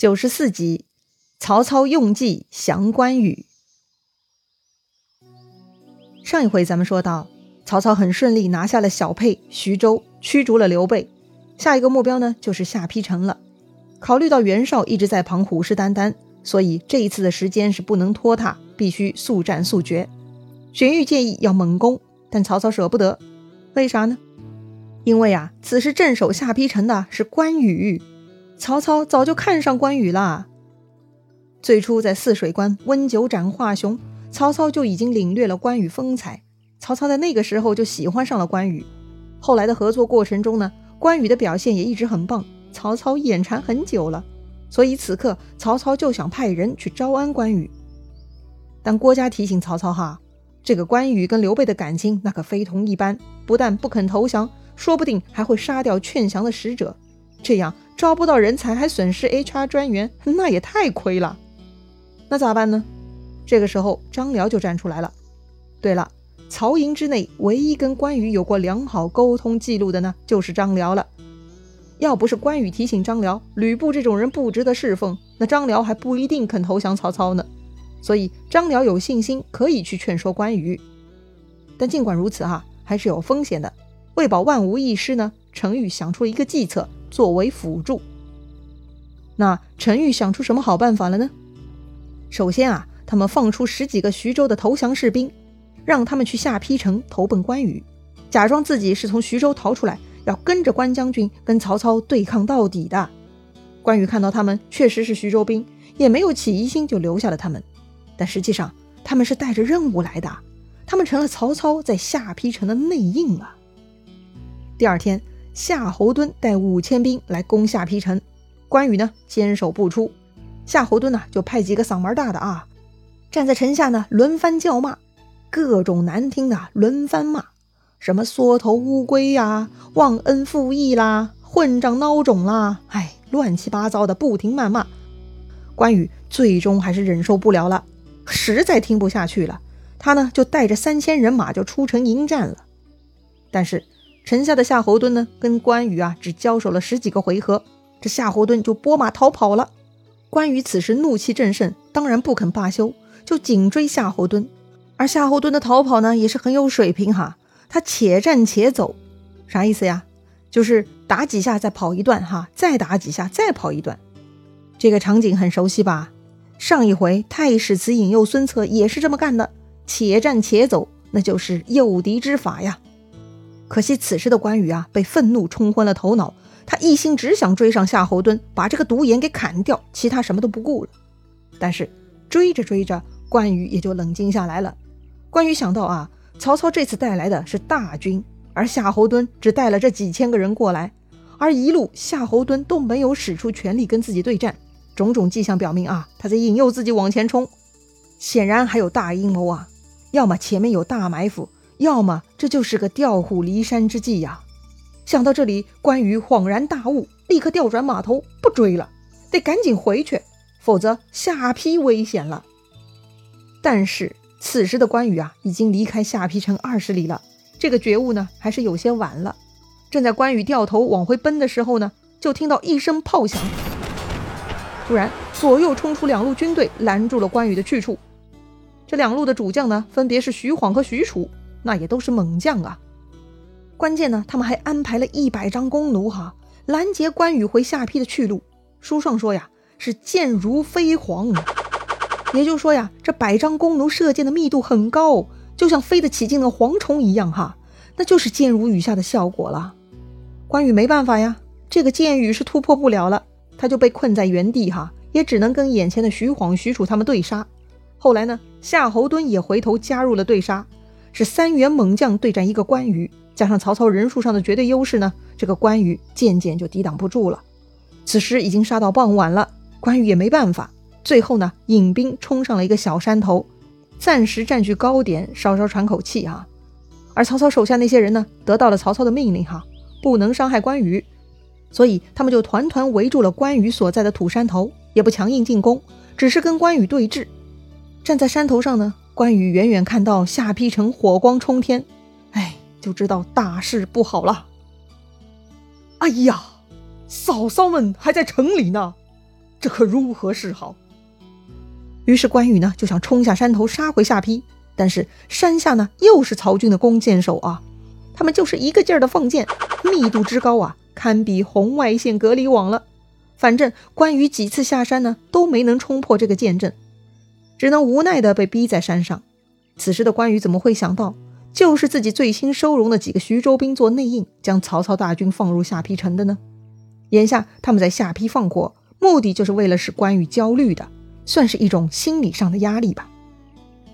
九十四集，曹操用计降关羽。上一回咱们说到，曹操很顺利拿下了小沛、徐州，驱逐了刘备。下一个目标呢，就是下邳城了。考虑到袁绍一直在旁虎视眈眈，所以这一次的时间是不能拖沓，必须速战速决。荀彧建议要猛攻，但曹操舍不得，为啥呢？因为啊，此时镇守下邳城的是关羽。曹操早就看上关羽了。最初在泗水关温酒斩华雄，曹操就已经领略了关羽风采。曹操在那个时候就喜欢上了关羽。后来的合作过程中呢，关羽的表现也一直很棒，曹操眼馋很久了。所以此刻曹操就想派人去招安关羽。但郭嘉提醒曹操哈，这个关羽跟刘备的感情那可非同一般，不但不肯投降，说不定还会杀掉劝降的使者。这样招不到人才，还损失 HR 专员，那也太亏了。那咋办呢？这个时候张辽就站出来了。对了，曹营之内唯一跟关羽有过良好沟通记录的呢，就是张辽了。要不是关羽提醒张辽，吕布这种人不值得侍奉，那张辽还不一定肯投降曹操呢。所以张辽有信心可以去劝说关羽。但尽管如此哈，还是有风险的。为保万无一失呢，程昱想出了一个计策。作为辅助，那陈玉想出什么好办法了呢？首先啊，他们放出十几个徐州的投降士兵，让他们去下邳城投奔关羽，假装自己是从徐州逃出来，要跟着关将军跟曹操对抗到底的。关羽看到他们确实是徐州兵，也没有起疑心，就留下了他们。但实际上，他们是带着任务来的，他们成了曹操在下邳城的内应啊。第二天。夏侯惇带五千兵来攻下邳城，关羽呢坚守不出。夏侯惇呢就派几个嗓门大的啊，站在城下呢轮番叫骂，各种难听的轮番骂，什么缩头乌龟呀、忘恩负义啦、混账孬种啦，哎，乱七八糟的不停谩骂。关羽最终还是忍受不了了，实在听不下去了，他呢就带着三千人马就出城迎战了，但是。城下的夏侯惇呢，跟关羽啊只交手了十几个回合，这夏侯惇就拨马逃跑了。关羽此时怒气正盛，当然不肯罢休，就紧追夏侯惇。而夏侯惇的逃跑呢，也是很有水平哈，他且战且走，啥意思呀？就是打几下再跑一段哈，再打几下再跑一段。这个场景很熟悉吧？上一回太史慈引诱孙策也是这么干的，且战且走，那就是诱敌之法呀。可惜此时的关羽啊，被愤怒冲昏了头脑，他一心只想追上夏侯惇，把这个独眼给砍掉，其他什么都不顾了。但是追着追着，关羽也就冷静下来了。关羽想到啊，曹操这次带来的是大军，而夏侯惇只带了这几千个人过来，而一路夏侯惇都没有使出全力跟自己对战，种种迹象表明啊，他在引诱自己往前冲，显然还有大阴谋啊，要么前面有大埋伏。要么这就是个调虎离山之计呀！想到这里，关羽恍然大悟，立刻调转马头，不追了，得赶紧回去，否则下邳危险了。但是此时的关羽啊，已经离开下邳城二十里了，这个觉悟呢，还是有些晚了。正在关羽掉头往回奔的时候呢，就听到一声炮响，突然左右冲出两路军队，拦住了关羽的去处。这两路的主将呢，分别是徐晃和许褚。那也都是猛将啊！关键呢，他们还安排了一百张弓弩哈，拦截关羽回下邳的去路。书上说呀，是箭如飞蝗，也就是说呀，这百张弓弩射箭的密度很高，就像飞得起劲的蝗虫一样哈，那就是箭如雨下的效果了。关羽没办法呀，这个箭雨是突破不了了，他就被困在原地哈，也只能跟眼前的徐晃、许褚他们对杀。后来呢，夏侯惇也回头加入了对杀。是三员猛将对战一个关羽，加上曹操人数上的绝对优势呢，这个关羽渐渐就抵挡不住了。此时已经杀到傍晚了，关羽也没办法，最后呢，引兵冲上了一个小山头，暂时占据高点，稍稍喘口气啊。而曹操手下那些人呢，得到了曹操的命令哈，不能伤害关羽，所以他们就团团围住了关羽所在的土山头，也不强硬进攻，只是跟关羽对峙，站在山头上呢。关羽远远看到下邳城火光冲天，哎，就知道大事不好了。哎呀，嫂嫂们还在城里呢，这可如何是好？于是关羽呢就想冲下山头杀回下邳，但是山下呢又是曹军的弓箭手啊，他们就是一个劲儿的放箭，密度之高啊，堪比红外线隔离网了。反正关羽几次下山呢都没能冲破这个箭阵，只能无奈的被逼在山上。此时的关羽怎么会想到，就是自己最新收容的几个徐州兵做内应，将曹操大军放入下邳城的呢？眼下他们在下邳放火，目的就是为了使关羽焦虑的。算是一种心理上的压力吧。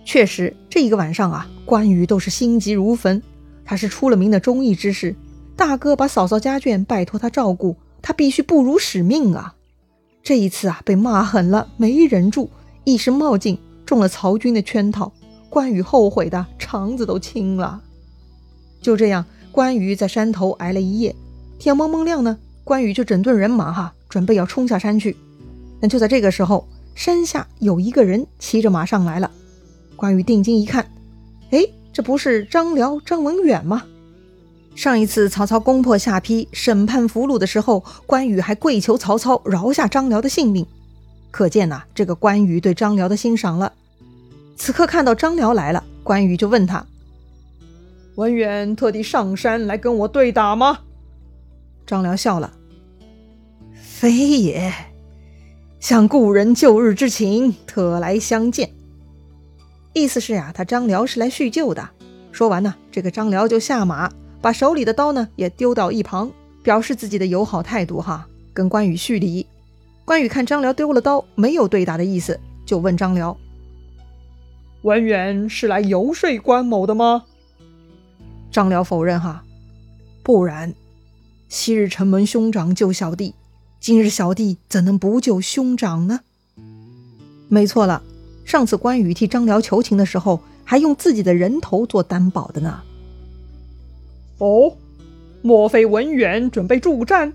确实，这一个晚上啊，关羽都是心急如焚。他是出了名的忠义之士，大哥把嫂嫂家眷拜托他照顾，他必须不辱使命啊。这一次啊，被骂狠了，没忍住，一时冒进，中了曹军的圈套。关羽后悔的肠子都青了。就这样，关羽在山头挨了一夜。天蒙蒙亮呢，关羽就整顿人马哈，准备要冲下山去。但就在这个时候，山下有一个人骑着马上来了，关羽定睛一看，哎，这不是张辽张文远吗？上一次曹操攻破下邳，审判俘虏的时候，关羽还跪求曹操饶下张辽的性命，可见呐，这个关羽对张辽的欣赏了。此刻看到张辽来了，关羽就问他：“文远特地上山来跟我对打吗？”张辽笑了：“非也。”想故人旧日之情，特来相见。意思是呀，他张辽是来叙旧的。说完呢，这个张辽就下马，把手里的刀呢也丢到一旁，表示自己的友好态度哈，跟关羽叙礼。关羽看张辽丢了刀，没有对打的意思，就问张辽：“文远是来游说关某的吗？”张辽否认哈，不然，昔日城门兄长救小弟。今日小弟怎能不救兄长呢？没错了，上次关羽替张辽求情的时候，还用自己的人头做担保的呢。哦，莫非文远准备助战？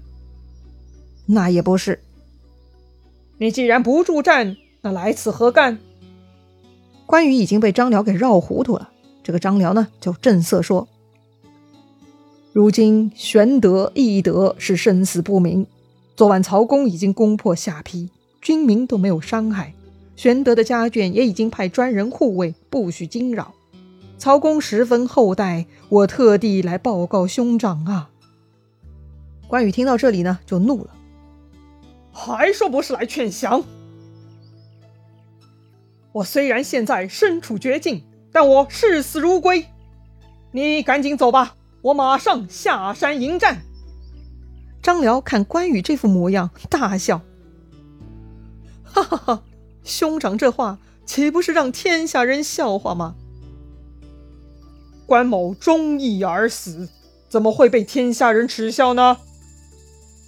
那也不是。你既然不助战，那来此何干？关羽已经被张辽给绕糊涂了。这个张辽呢，就正色说：“如今玄德、翼德是生死不明。”昨晚曹公已经攻破下邳，军民都没有伤害。玄德的家眷也已经派专人护卫，不许惊扰。曹公十分厚待我，特地来报告兄长啊！关羽听到这里呢，就怒了，还说不是来劝降？我虽然现在身处绝境，但我视死如归。你赶紧走吧，我马上下山迎战。张辽看关羽这副模样，大笑：“哈哈哈！兄长这话岂不是让天下人笑话吗？关某忠义而死，怎么会被天下人耻笑呢？”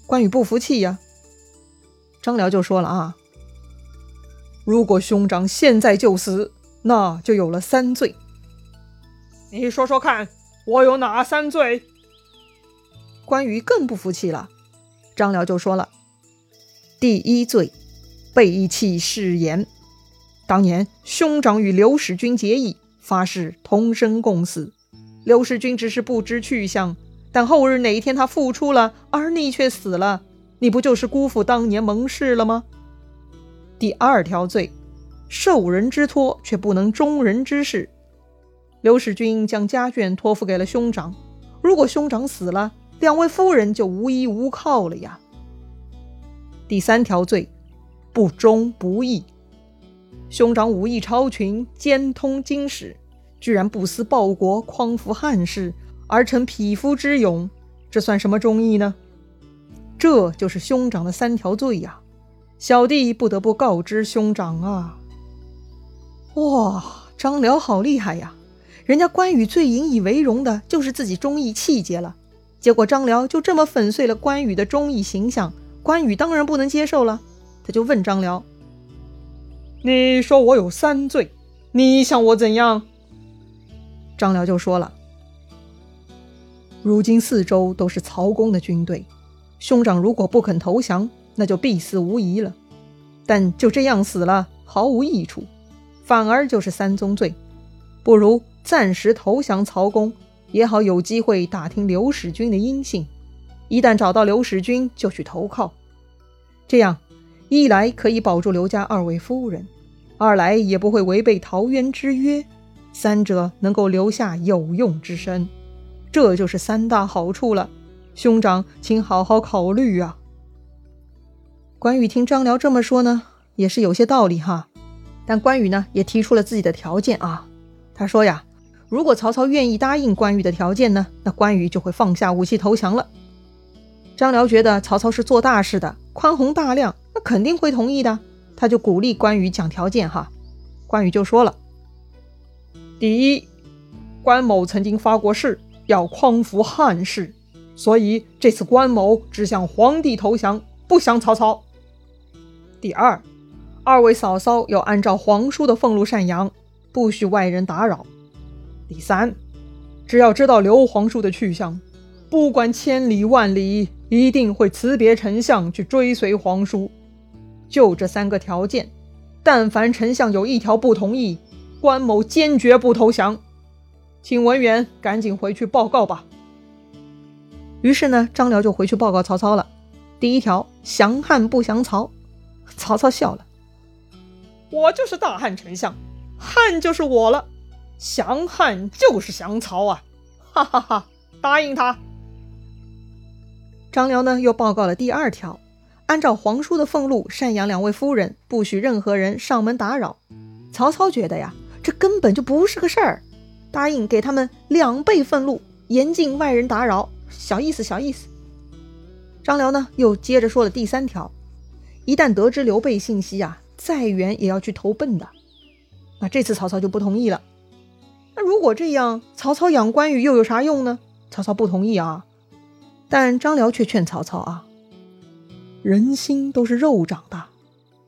关羽不服气呀。张辽就说了：“啊，如果兄长现在就死，那就有了三罪。你说说看，我有哪三罪？”关羽更不服气了，张辽就说了：“第一罪，背弃誓言。当年兄长与刘使君结义，发誓同生共死。刘使君只是不知去向，但后日哪一天他复出了，而你却死了，你不就是辜负当年盟誓了吗？第二条罪，受人之托却不能忠人之事。刘使君将家眷托付给了兄长，如果兄长死了，两位夫人就无依无靠了呀。第三条罪，不忠不义。兄长武艺超群，兼通经史，居然不思报国，匡扶汉室，而成匹夫之勇，这算什么忠义呢？这就是兄长的三条罪呀！小弟不得不告知兄长啊！哇，张辽好厉害呀！人家关羽最引以为荣的就是自己忠义气节了。结果张辽就这么粉碎了关羽的忠义形象，关羽当然不能接受了，他就问张辽：“你说我有三罪，你想我怎样？”张辽就说了：“如今四周都是曹公的军队，兄长如果不肯投降，那就必死无疑了。但就这样死了毫无益处，反而就是三宗罪，不如暂时投降曹公。”也好有机会打听刘使君的音信，一旦找到刘使君，就去投靠。这样，一来可以保住刘家二位夫人，二来也不会违背桃园之约，三者能够留下有用之身，这就是三大好处了。兄长，请好好考虑啊。关羽听张辽这么说呢，也是有些道理哈。但关羽呢，也提出了自己的条件啊。他说呀，如果曹操愿意答应关羽的条件呢，那关羽就会放下武器投降了。张辽觉得曹操是做大事的，宽宏大量，那肯定会同意的。他就鼓励关羽讲条件哈。关羽就说了：第一，关某曾经发过誓，要匡扶汉室。所以这次关某只向皇帝投降，不降曹操。第二，二位嫂嫂要按照皇叔的俸禄赡养，不许外人打扰。第三，只要知道刘皇叔的去向，不管千里万里，一定会辞别丞相去追随皇叔。就这三个条件，但凡丞相有一条不同意，关某坚决不投降。请文远赶紧回去报告吧。于是呢，张辽就回去报告曹操了。第一条，降汉不降曹。曹操笑了：“我就是大汉丞相，汉就是我了，降汉就是降曹啊！”哈哈哈，答应他。张辽呢，又报告了第二条，按照皇叔的俸禄赡养两位夫人，不许任何人上门打扰。曹操觉得呀，这根本就不是个事儿，答应给他们两倍俸禄，严禁外人打扰。小意思，小意思。张辽呢，又接着说了第三条：一旦得知刘备信息啊，再远也要去投奔的。那这次曹操就不同意了。那如果这样，曹操养关羽又有啥用呢？曹操不同意啊。但张辽却劝曹操啊：人心都是肉长的，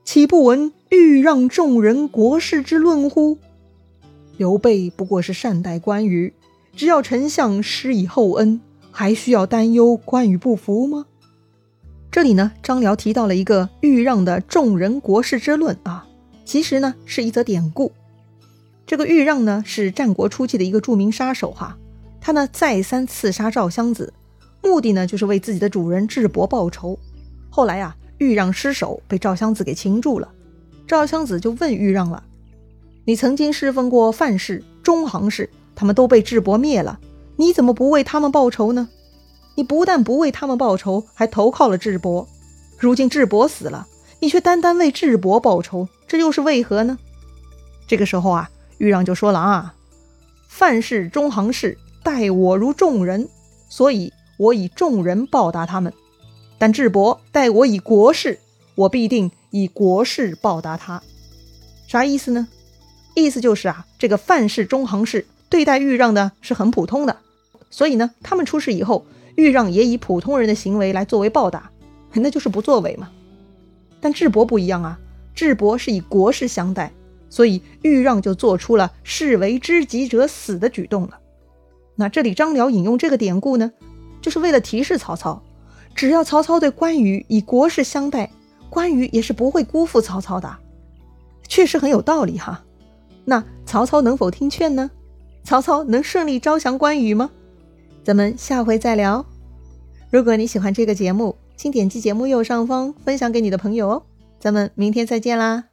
岂不闻欲让众人国事之论乎？刘备不过是善待关羽，只要丞相施以厚恩。还需要担忧关羽不服吗？这里呢，张辽提到了一个豫让的众人国事之论啊，其实呢是一则典故。这个豫让呢是战国初期的一个著名杀手哈，他呢再三刺杀赵襄子，目的呢就是为自己的主人智伯报仇。后来啊，豫让失手被赵襄子给擒住了，赵襄子就问豫让了：“你曾经侍奉过范氏、中行氏，他们都被智伯灭了。”你怎么不为他们报仇呢？你不但不为他们报仇，还投靠了智伯。如今智伯死了，你却单单为智伯报仇，这又是为何呢？这个时候啊，豫让就说了啊：“范氏、中行氏待我如众人，所以我以众人报答他们；但智伯待我以国事，我必定以国事报答他。”啥意思呢？意思就是啊，这个范氏、中行氏对待豫让的是很普通的。所以呢，他们出事以后，豫让也以普通人的行为来作为报答，那就是不作为嘛。但智伯不一样啊，智伯是以国事相待，所以豫让就做出了士为知己者死的举动了。那这里张辽引用这个典故呢，就是为了提示曹操，只要曹操对关羽以国事相待，关羽也是不会辜负曹操的。确实很有道理哈。那曹操能否听劝呢？曹操能顺利招降关羽吗？咱们下回再聊。如果你喜欢这个节目，请点击节目右上方分享给你的朋友哦。咱们明天再见啦！